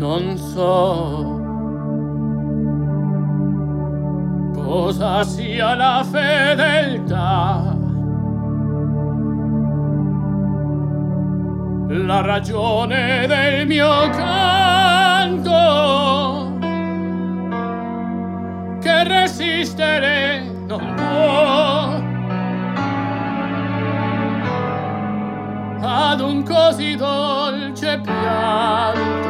non so cosa sia la fedeltà. La ragione del mio canto che resistere non può ad un così dolce pianto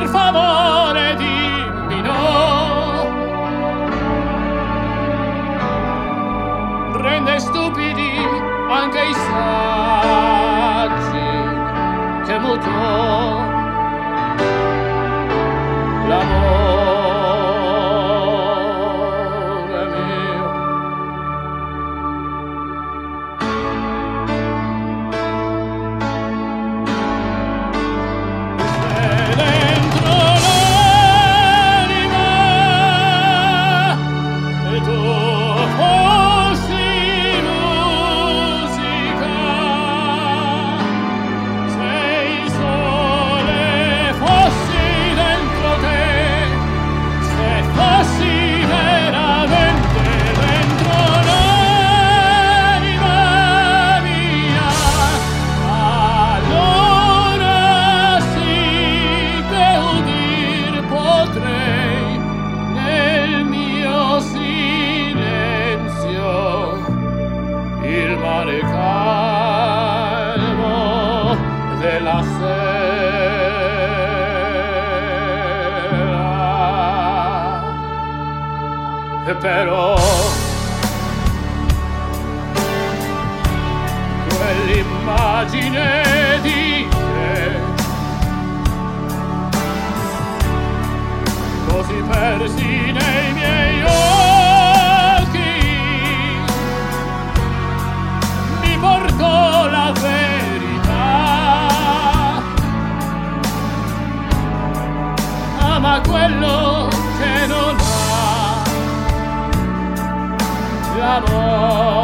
per favore dimmi no rende stupidi anche i saggi che mutò l'amore. Però quell'immagine di te così persi nei miei occhi che non ha l'amore